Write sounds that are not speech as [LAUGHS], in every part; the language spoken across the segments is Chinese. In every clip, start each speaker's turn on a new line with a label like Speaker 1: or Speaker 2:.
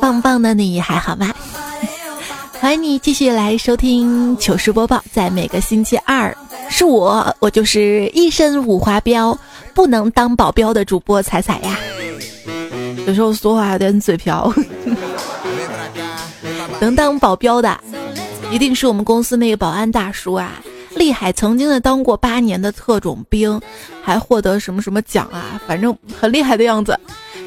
Speaker 1: 棒棒的你还好吗？欢迎你继续来收听糗事播报，在每个星期二，是我，我就是一身五花膘，不能当保镖的主播彩彩呀。有时候说话有点嘴瓢，[LAUGHS] 能当保镖的，一定是我们公司那个保安大叔啊，厉害，曾经的当过八年的特种兵，还获得什么什么奖啊，反正很厉害的样子。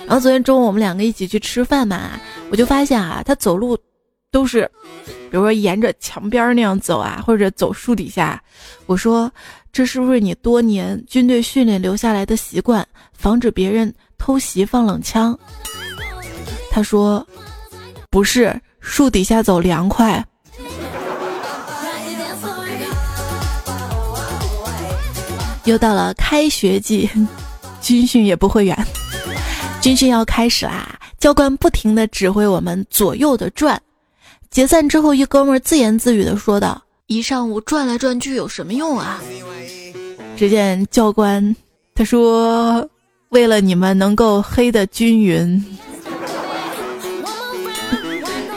Speaker 1: 然后昨天中午我们两个一起去吃饭嘛，我就发现啊，他走路都是，比如说沿着墙边那样走啊，或者走树底下。我说，这是不是你多年军队训练留下来的习惯，防止别人偷袭放冷枪？他说，不是，树底下走凉快。又到了开学季，[LAUGHS] 军训也不会远。军训要开始啦！教官不停地指挥我们左右的转。解散之后，一哥们自言自语地说道：“一上午转来转去有什么用啊？”只见教官他说：“为了你们能够黑的均匀。”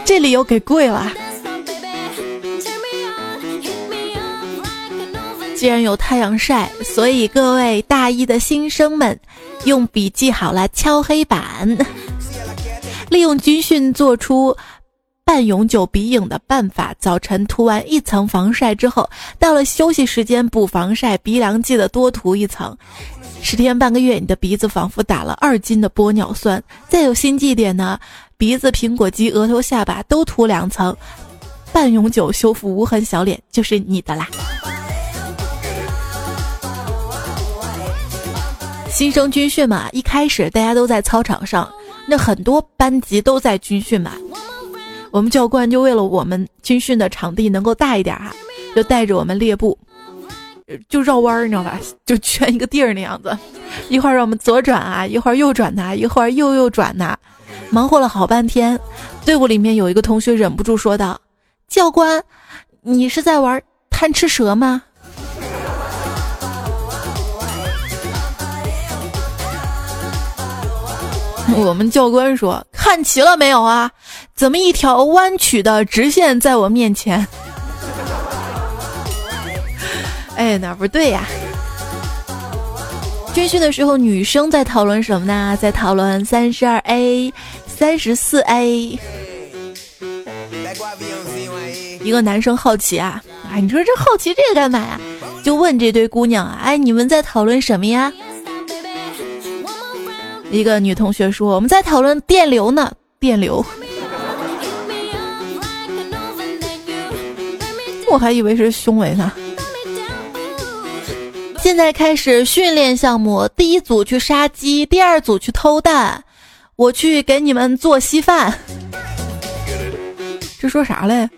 Speaker 1: 这里又给跪了。既然有太阳晒，所以各位大一的新生们。用笔记好了敲黑板，[LAUGHS] 利用军训做出半永久鼻影的办法。早晨涂完一层防晒之后，到了休息时间补防晒，鼻梁记得多涂一层。十天半个月，你的鼻子仿佛打了二斤的玻尿酸。再有心计点呢，鼻子、苹果肌、额头、下巴都涂两层，半永久修复无痕小脸就是你的啦。新生军训嘛，一开始大家都在操场上，那很多班级都在军训嘛。我们教官就为了我们军训的场地能够大一点哈，就带着我们列步，就绕弯儿，你知道吧？[LAUGHS] 就圈一个地儿那样子，一会儿让我们左转啊，一会儿右转呐，一会儿右右转呐，忙活了好半天。队伍里面有一个同学忍不住说道：“教官，你是在玩贪吃蛇吗？”我们教官说：“看齐了没有啊？怎么一条弯曲的直线在我面前？” [LAUGHS] 哎，哪不对呀？军训的时候，女生在讨论什么呢？在讨论三十二 A、三十四 A。一个男生好奇啊，哎，你说这好奇这个干嘛呀？就问这堆姑娘啊，哎，你们在讨论什么呀？一个女同学说：“我们在讨论电流呢，电流。”我还以为是胸围呢。现在开始训练项目，第一组去杀鸡，第二组去偷蛋，我去给你们做稀饭。这说啥嘞？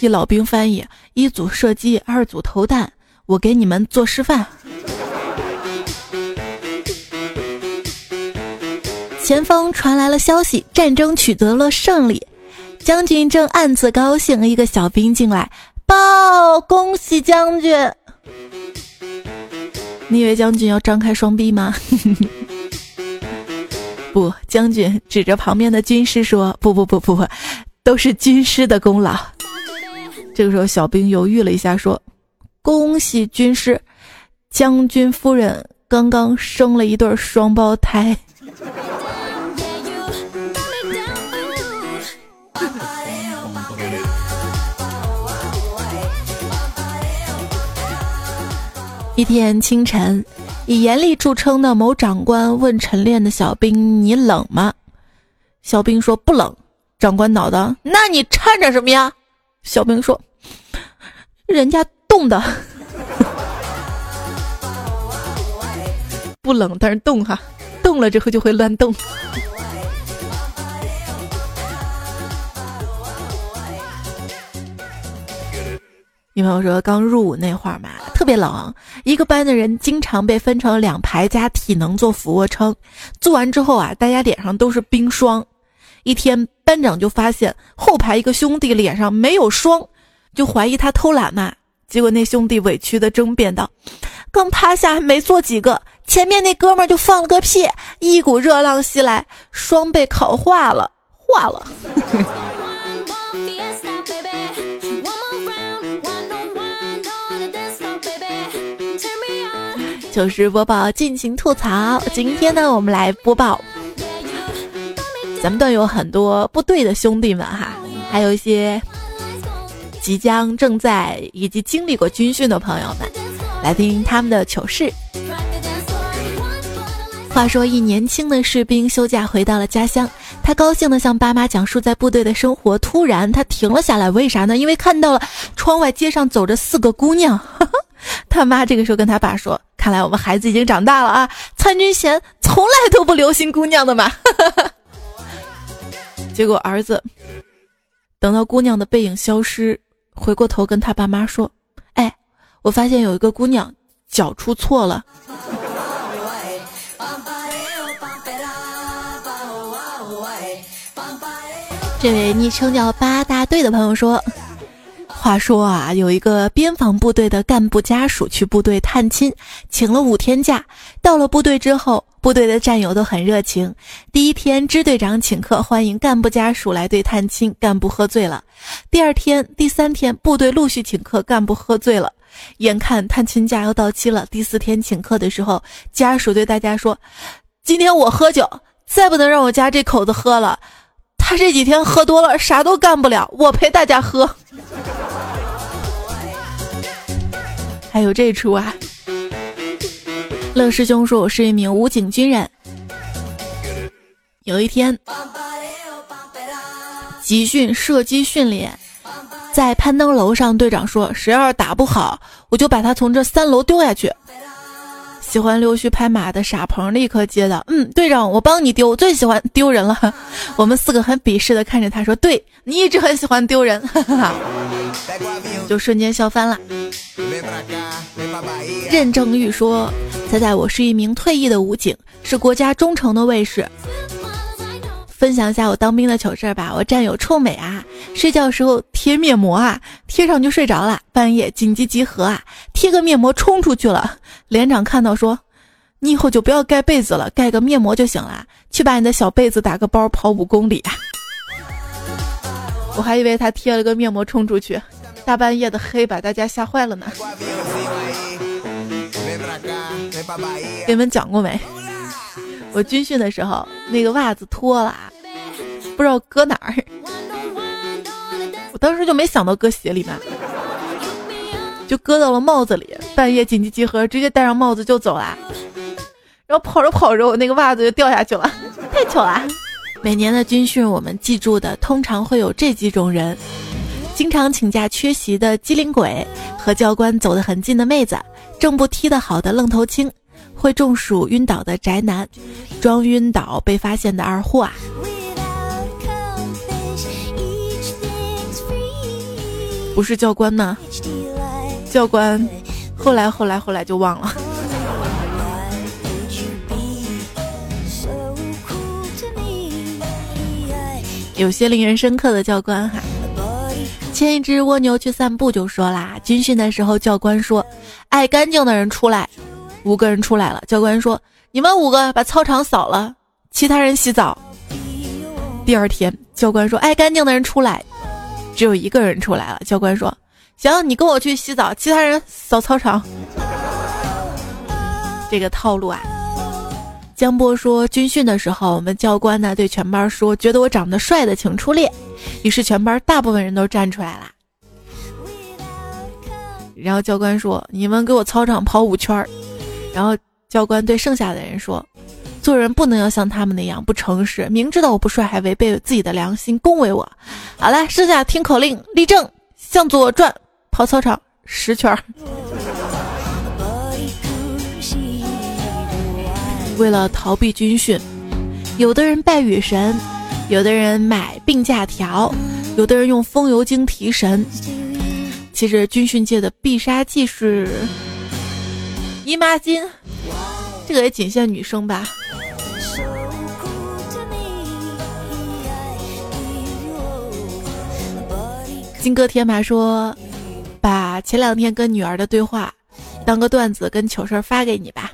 Speaker 1: 一老兵翻译：一组射击，二组投弹，我给你们做示范。前方传来了消息，战争取得了胜利。将军正暗自高兴，一个小兵进来报：“恭喜将军！”你以为将军要张开双臂吗？[LAUGHS] 不，将军指着旁边的军师说：“不不不不不，都是军师的功劳。”这个时候，小兵犹豫了一下，说：“恭喜军师，将军夫人刚刚生了一对双胞胎。”一天清晨，以严厉著称的某长官问晨练的小兵：“你冷吗？”小兵说：“不冷。”长官恼道：“那你颤着什么呀？”小兵说：“人家冻的，[LAUGHS] 不冷，但是冻哈，冻了之后就会乱动。”女朋友说，刚入伍那会儿嘛，特别冷，一个班的人经常被分成两排加体能做俯卧撑，做完之后啊，大家脸上都是冰霜。一天，班长就发现后排一个兄弟脸上没有霜，就怀疑他偷懒嘛。结果那兄弟委屈的争辩道：“刚趴下还没做几个，前面那哥们儿就放了个屁，一股热浪袭来，双被烤化了，化了。[LAUGHS] 糗事播报，尽情吐槽。今天呢，我们来播报，咱们段有很多部队的兄弟们哈，还有一些即将、正在以及经历过军训的朋友们，来听他们的糗事。话说，一年轻的士兵休假回到了家乡，他高兴地向爸妈讲述在部队的生活。突然，他停了下来，为啥呢？因为看到了窗外街上走着四个姑娘。[LAUGHS] 他妈这个时候跟他爸说：“看来我们孩子已经长大了啊！参军前从来都不留心姑娘的嘛。[LAUGHS] ”结果儿子等到姑娘的背影消失，回过头跟他爸妈说：“哎，我发现有一个姑娘脚出错了。”这位昵称叫八大队的朋友说：“话说啊，有一个边防部队的干部家属去部队探亲，请了五天假。到了部队之后，部队的战友都很热情。第一天，支队长请客欢迎干部家属来队探亲，干部喝醉了。第二天、第三天，部队陆续请客，干部喝醉了。眼看探亲假要到期了，第四天请客的时候，家属对大家说：‘今天我喝酒，再不能让我家这口子喝了。’”他这几天喝多了，啥都干不了。我陪大家喝。还有这出啊！乐师兄说：“我是一名武警军人。有一天，集训射击训练，在攀登楼上，队长说：谁要是打不好，我就把他从这三楼丢下去。”喜欢溜须拍马的傻鹏立刻接道：“嗯，队长，我帮你丢，我最喜欢丢人了。[LAUGHS] ”我们四个很鄙视的看着他说：“对你一直很喜欢丢人。[LAUGHS] ”就瞬间笑翻了。[LAUGHS] 任正玉说：“猜猜我是一名退役的武警，是国家忠诚的卫士。”分享一下我当兵的糗事吧。我战友臭美啊，睡觉时候贴面膜啊，贴上就睡着了。半夜紧急集合啊，贴个面膜冲出去了。连长看到说：“你以后就不要盖被子了，盖个面膜就行了。去把你的小被子打个包，跑五公里。[LAUGHS] ”我还以为他贴了个面膜冲出去，大半夜的黑把大家吓坏了呢。给 [LAUGHS] 你们讲过没？我军训的时候，那个袜子脱了。不知道搁哪儿，我当时就没想到搁鞋里面，就搁到了帽子里。半夜紧急集合，直接戴上帽子就走了。然后跑着跑着，我那个袜子就掉下去了，太巧了。每年的军训，我们记住的通常会有这几种人：经常请假缺席的机灵鬼，和教官走得很近的妹子，正步踢得好的愣头青，会中暑晕倒的宅男，装晕倒被发现的二货啊。不是教官呢？教官，后来后来后来就忘了。[LAUGHS] 有些令人深刻的教官哈，牵一只蜗牛去散步就说啦，军训的时候教官说，爱干净的人出来，五个人出来了，教官说，你们五个把操场扫了，其他人洗澡。第二天教官说，爱干净的人出来。只有一个人出来了，教官说：“行，你跟我去洗澡，其他人扫操场。”这个套路啊。江波说，军训的时候，我们教官呢对全班说：“觉得我长得帅的，请出列。”于是全班大部分人都站出来了。然后教官说：“你们给我操场跑五圈儿。”然后教官对剩下的人说。做人不能要像他们那样不诚实，明知道我不帅还违背自己的良心恭维我。好了，剩下听口令，立正，向左转，跑操场十圈。为了逃避军训，有的人拜雨神，有的人买病假条，有的人用风油精提神。其实军训界的必杀技是姨妈巾，这个也仅限女生吧。金戈铁马说：“把前两天跟女儿的对话当个段子跟糗事发给你吧。”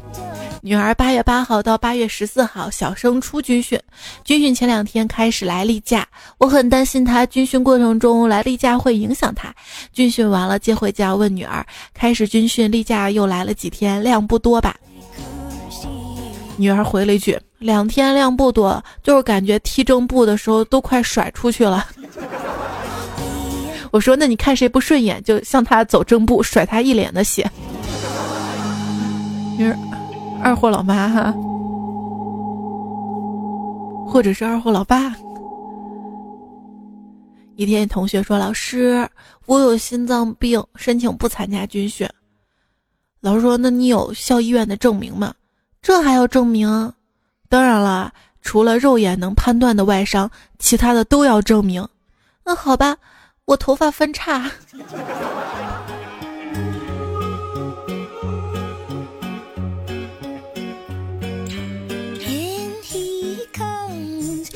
Speaker 1: 女儿八月八号到八月十四号小升初军训，军训前两天开始来例假，我很担心她军训过程中来例假会影响她。军训完了接回家问女儿，开始军训例假又来了几天，量不多吧？女儿回了一句：“两天量不多，就是感觉踢正步的时候都快甩出去了。[LAUGHS] ”我说：“那你看谁不顺眼，就向他走正步，甩他一脸的血。”女儿，二货老妈哈，或者是二货老爸。一天，同学说：“老师，我有心脏病，申请不参加军训。”老师说：“那你有校医院的证明吗？”这还要证明？当然了，除了肉眼能判断的外伤，其他的都要证明。那好吧，我头发分叉。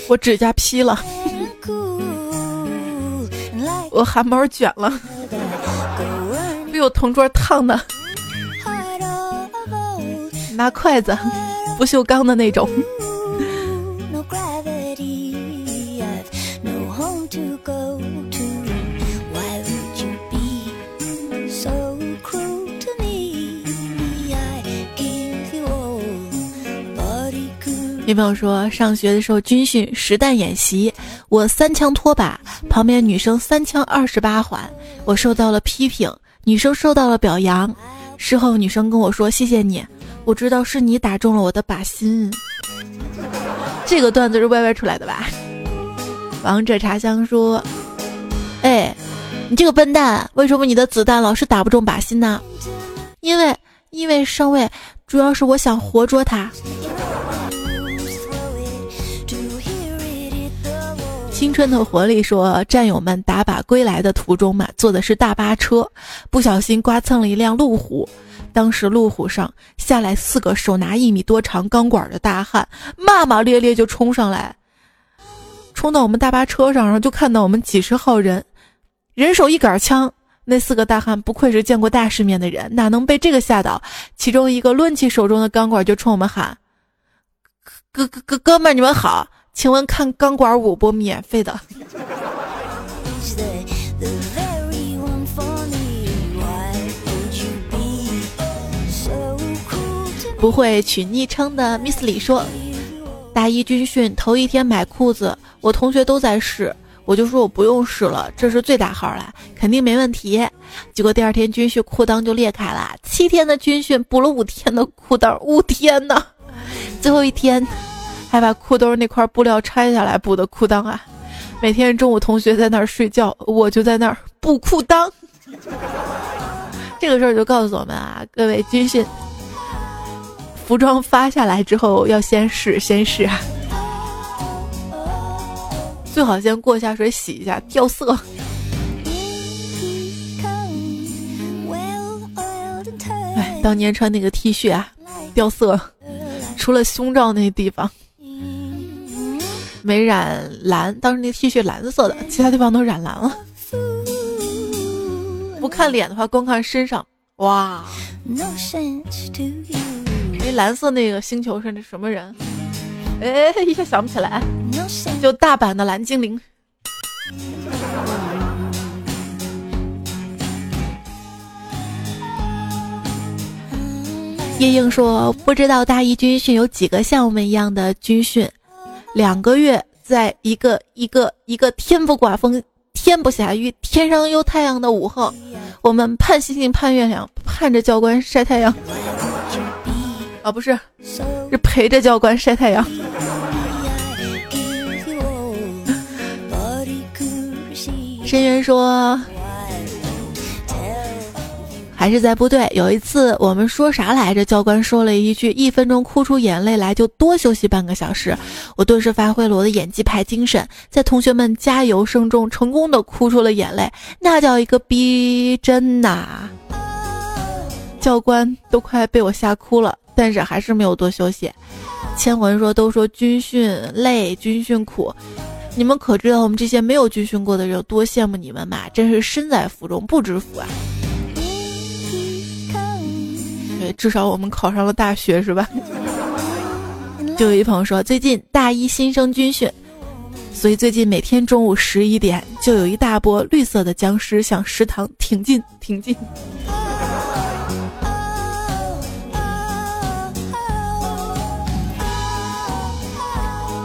Speaker 1: 我指甲劈了，[LAUGHS] 我汗毛卷了，被我同桌烫的。[LAUGHS] 拿筷子，不锈钢的那种。朋友说，上学的时候军训实弹演习，我三枪拖把，旁边女生三枪二十八环，我受到了批评，女生受到了表扬。事后女生跟我说：“谢谢你。”我知道是你打中了我的靶心，这个段子是歪歪出来的吧？王者茶香说：“哎，你这个笨蛋，为什么你的子弹老是打不中靶心呢？因为，因为上尉，主要是我想活捉他。”青春的活力说：“战友们打靶归来的途中嘛，坐的是大巴车，不小心刮蹭了一辆路虎。”当时路虎上下来四个手拿一米多长钢管的大汉，骂骂咧咧就冲上来，冲到我们大巴车上，然后就看到我们几十号人，人手一杆枪。那四个大汉不愧是见过大世面的人，哪能被这个吓到？其中一个抡起手中的钢管就冲我们喊：“哥哥哥哥们，你们好，请问看钢管舞不？免费的。”不会取昵称的 Miss 李说：“大一军训头一天买裤子，我同学都在试，我就说我不用试了，这是最大号了，肯定没问题。结果第二天军训裤裆就裂开了，七天的军训补了五天的裤裆，五天呢，最后一天还把裤兜那块布料拆下来补的裤裆啊！每天中午同学在那儿睡觉，我就在那儿补裤裆。[LAUGHS] 这个事儿就告诉我们啊，各位军训。”服装发下来之后要先试，先试啊，最好先过一下水洗一下，掉色。哎，当年穿那个 T 恤啊，掉色，除了胸罩那地方没染蓝，当时那 T 恤蓝色的，其他地方都染蓝了。不看脸的话，光看身上，哇！那蓝色那个星球是那什么人？哎，一下想不起来。就大阪的蓝精灵。叶英说：“不知道大一军训有几个像我们一样的军训，两个月在一个一个一个天不刮风、天不下雨、天上有太阳的午后，我们盼星星盼月亮，盼着教官晒太阳。”啊，不是，是陪着教官晒太阳。[LAUGHS] 深渊说，还是在部队。有一次，我们说啥来着？教官说了一句：“一分钟哭出眼泪来，就多休息半个小时。”我顿时发挥了我的演技派精神，在同学们加油声中，成功的哭出了眼泪，那叫一个逼真呐！教官都快被我吓哭了。但是还是没有多休息。千文说：“都说军训累，军训苦，你们可知道我们这些没有军训过的人有多羡慕你们嘛？真是身在福中不知福啊！”对，至少我们考上了大学，是吧？就有一朋友说，最近大一新生军训，所以最近每天中午十一点就有一大波绿色的僵尸向食堂挺进挺进。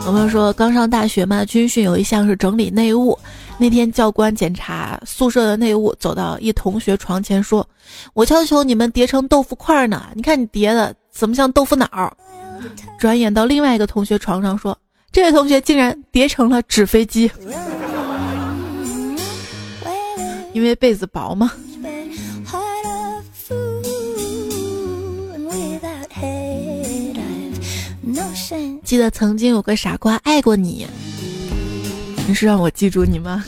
Speaker 1: 我们说刚上大学嘛，军训有一项是整理内务。那天教官检查宿舍的内务，走到一同学床前说：“我要求你们叠成豆腐块呢，你看你叠的怎么像豆腐脑？”转眼到另外一个同学床上说：“这位同学竟然叠成了纸飞机，因为被子薄吗？”记得曾经有个傻瓜爱过你，你是让我记住你吗？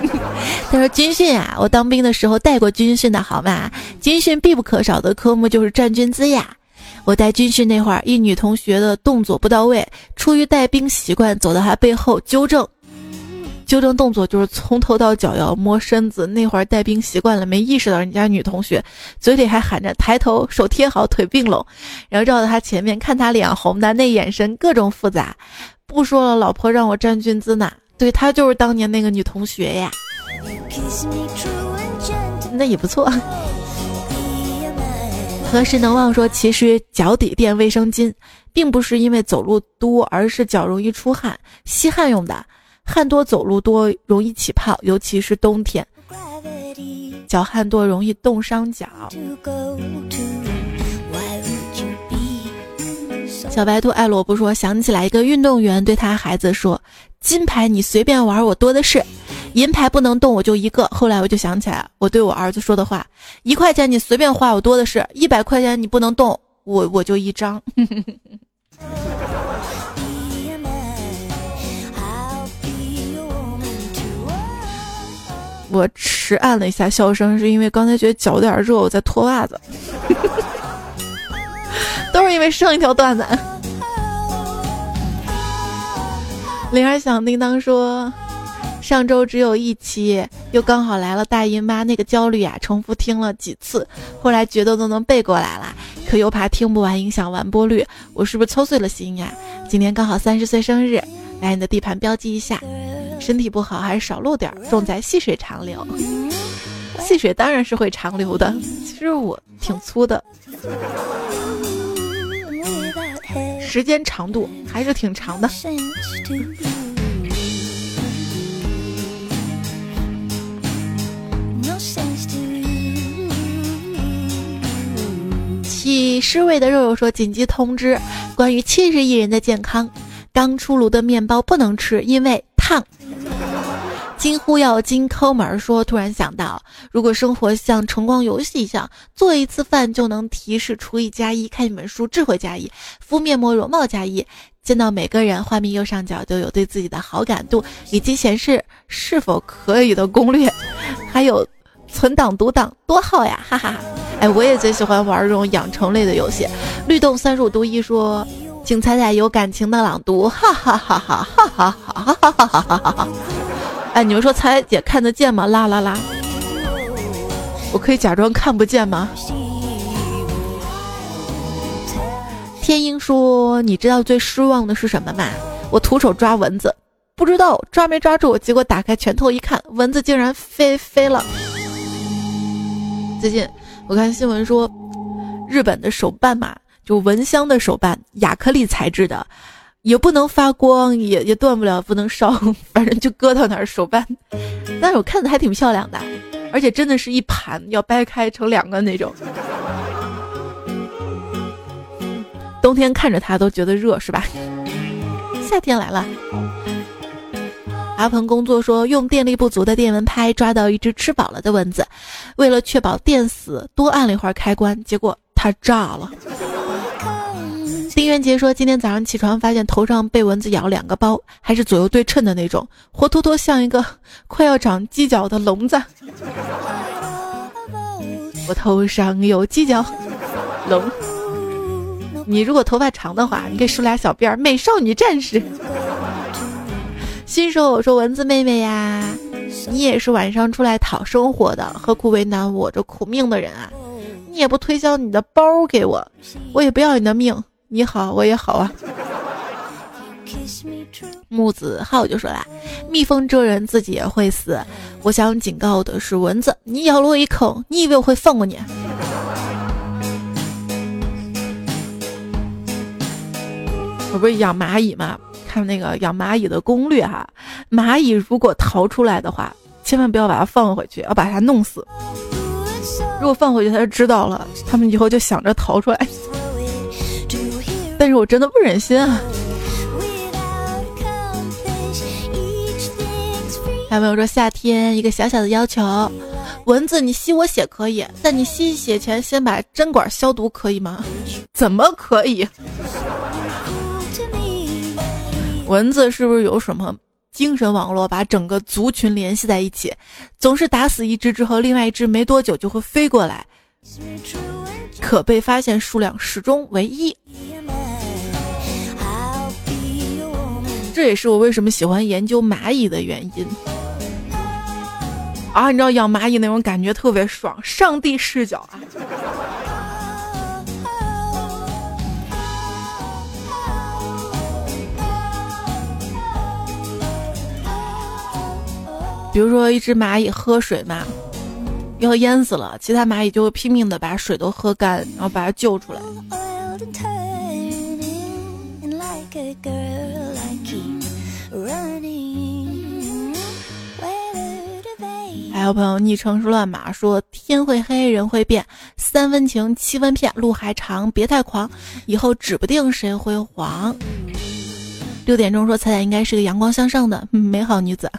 Speaker 1: [LAUGHS] 他说军训啊，我当兵的时候带过军训的好吗？军训必不可少的科目就是站军姿呀。我带军训那会儿，一女同学的动作不到位，出于带兵习惯，走到她背后纠正。纠正动作就是从头到脚要摸身子。那会儿带兵习惯了，没意识到人家女同学嘴里还喊着抬头，手贴好，腿并拢，然后绕到她前面看她脸红的那眼神各种复杂。不说了，老婆让我站军姿呢。对她就是当年那个女同学呀，那也不错。何时能忘说，其实脚底垫卫生巾，并不是因为走路多，而是脚容易出汗，吸汗用的。汗多走路多容易起泡，尤其是冬天，脚汗多容易冻伤脚。小白兔爱萝卜说：“想起来一个运动员对他孩子说，金牌你随便玩，我多的是。”银牌不能动，我就一个。后来我就想起来，我对我儿子说的话：一块钱你随便花，我多的是；一百块钱你不能动，我我就一张。[LAUGHS] 我迟按了一下笑声，是因为刚才觉得脚有点热，我在脱袜子。[LAUGHS] 都是因为上一条段子。铃儿响叮当说。上周只有一期，又刚好来了大姨妈，那个焦虑啊，重复听了几次，后来觉得都能背过来了，可又怕听不完影响完播率，我是不是操碎了心呀？今天刚好三十岁生日，来你的地盘标记一下，身体不好还是少录点，重在细水长流。细水当然是会长流的，其实我挺粗的，时间长度还是挺长的。起尸位的肉肉说：“紧急通知，关于七十亿人的健康，刚出炉的面包不能吃，因为烫。”金呼要金抠门说：“突然想到，如果生活像晨光游戏一样，做一次饭就能提示厨艺加一，看一本书智慧加一，敷面膜容貌加一，见到每个人画面右上角都有对自己的好感度以及显示是否可以的攻略，还有。”存档读档多好呀，哈哈！哎，我也最喜欢玩这种养成类的游戏。律动三十五度一说，请猜猜有感情的朗读，哈哈哈哈哈哈哈哈哈哈哈哈哈！哎，你们说彩姐看得见吗？啦啦啦！我可以假装看不见吗？天鹰说，你知道最失望的是什么吗？我徒手抓蚊子，不知道抓没抓住，结果打开拳头一看，蚊子竟然飞飞了。最近我看新闻说，日本的手办嘛，就蚊香的手办，亚克力材质的，也不能发光，也也断不了，不能烧，[LAUGHS] 反正就搁到那儿手办。但是我看着还挺漂亮的，而且真的是一盘要掰开成两个那种。冬天看着它都觉得热，是吧？夏天来了。阿鹏工作说，用电力不足的电蚊拍抓到一只吃饱了的蚊子，为了确保电死，多按了一会儿开关，结果它炸了。丁元杰说，今天早上起床发现头上被蚊子咬两个包，还是左右对称的那种，活脱脱像一个 [LAUGHS] 快要长犄角的笼子。我头上有犄角龙，你如果头发长的话，你可以梳俩小辫儿，美少女战士。新手我说蚊子妹妹呀，你也是晚上出来讨生活的，何苦为难我这苦命的人啊？你也不推销你的包给我，我也不要你的命。你好，我也好啊。木子浩就说啦：“蜜蜂蛰人，自己也会死。我想警告的是蚊子，你咬了我一口，你以为我会放过你？”我不是养蚂蚁吗？看那个养蚂蚁的攻略哈，蚂蚁如果逃出来的话，千万不要把它放回去，要把它弄死。如果放回去，它就知道了，它们以后就想着逃出来。但是我真的不忍心啊。还有朋友说夏天一个小小的要求？蚊子，你吸我血可以，但你吸血前先把针管消毒，可以吗？怎么可以？蚊子是不是有什么精神网络，把整个族群联系在一起？总是打死一只之后，另外一只没多久就会飞过来，可被发现数量始终为一。这也是我为什么喜欢研究蚂蚁的原因。啊，你知道养蚂蚁那种感觉特别爽，上帝视角啊！比如说，一只蚂蚁喝水嘛，要淹死了，其他蚂蚁就会拼命的把水都喝干，然后把它救出来。还有朋友昵称是乱码，说天会黑，人会变，三分情，七分骗，路还长，别太狂，以后指不定谁会黄。六点钟说彩彩应该是个阳光向上的美好女子。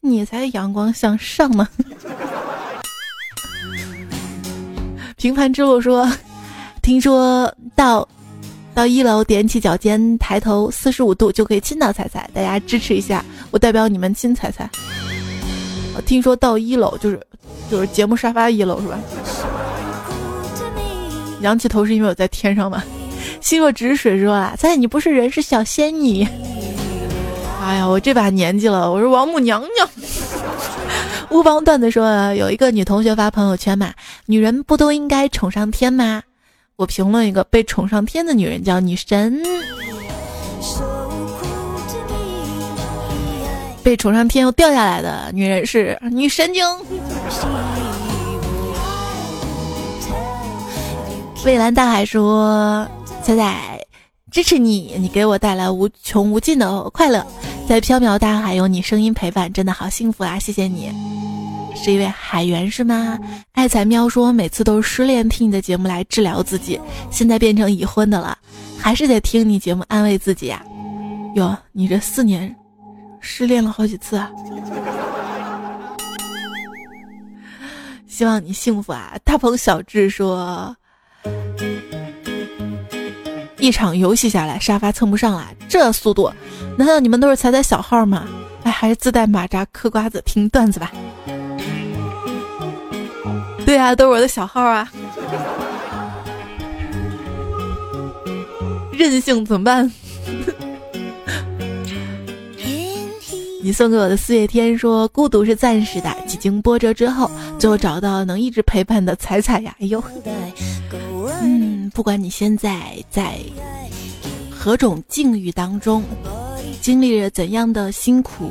Speaker 1: 你才阳光向上呢！平凡之路说，听说到到一楼踮起脚尖，抬头四十五度就可以亲到彩彩，大家支持一下，我代表你们亲彩彩。我听说到一楼就是就是节目沙发一楼是吧？仰起头是因为我在天上吗？[LAUGHS] 心若止水说啊，在你不是人是小仙女。哎呀，我这把年纪了，我是王母娘娘。乌邦段子说，有一个女同学发朋友圈嘛，女人不都应该宠上天吗？我评论一个被宠上天的女人叫女神，被宠上天又掉下来的女人是女神经。蔚蓝大海说，仔仔。支持你，你给我带来无穷无尽的快乐，在飘渺大海有你声音陪伴，真的好幸福啊！谢谢你，是一位海员是吗？爱彩喵说每次都是失恋听你的节目来治疗自己，现在变成已婚的了，还是得听你节目安慰自己呀。哟，你这四年失恋了好几次啊！希望你幸福啊！大鹏小智说。一场游戏下来，沙发蹭不上了，这速度，难道你们都是踩踩小号吗？哎，还是自带马扎嗑瓜子听段子吧。对啊，都是我的小号啊。任性怎么办？你送给我的四月天说，孤独是暂时的，几经波折之后，最后找到能一直陪伴的彩彩呀。哎呦。嗯，不管你现在在何种境遇当中，经历着怎样的辛苦，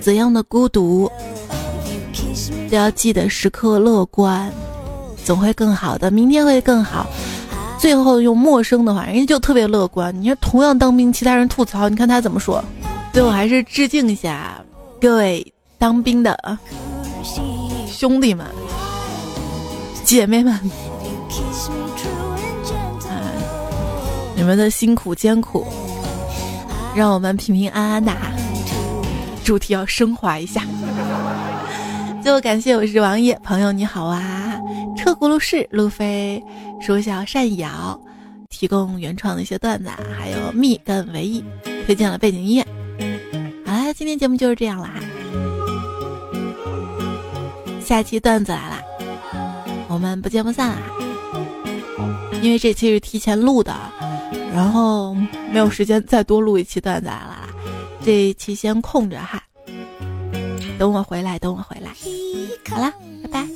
Speaker 1: 怎样的孤独，都要记得时刻乐观，总会更好的，明天会更好。最后用陌生的话，人家就特别乐观。你看，同样当兵，其他人吐槽，你看他怎么说？最后还是致敬一下各位当兵的兄弟们、姐妹们。啊你们的辛苦艰苦，让我们平平安安的哈。主题要升华一下。最后感谢我是王爷朋友你好啊，车轱辘是路飞，说笑善瑶，提供原创的一些段子，还有蜜跟唯一推荐了背景音乐。今天节目就是这样啦，下期段子来了，我们不见不散啦。因为这期是提前录的。然后没有时间再多录一期段子来了，这一期先空着哈。等我回来，等我回来。好啦，拜拜。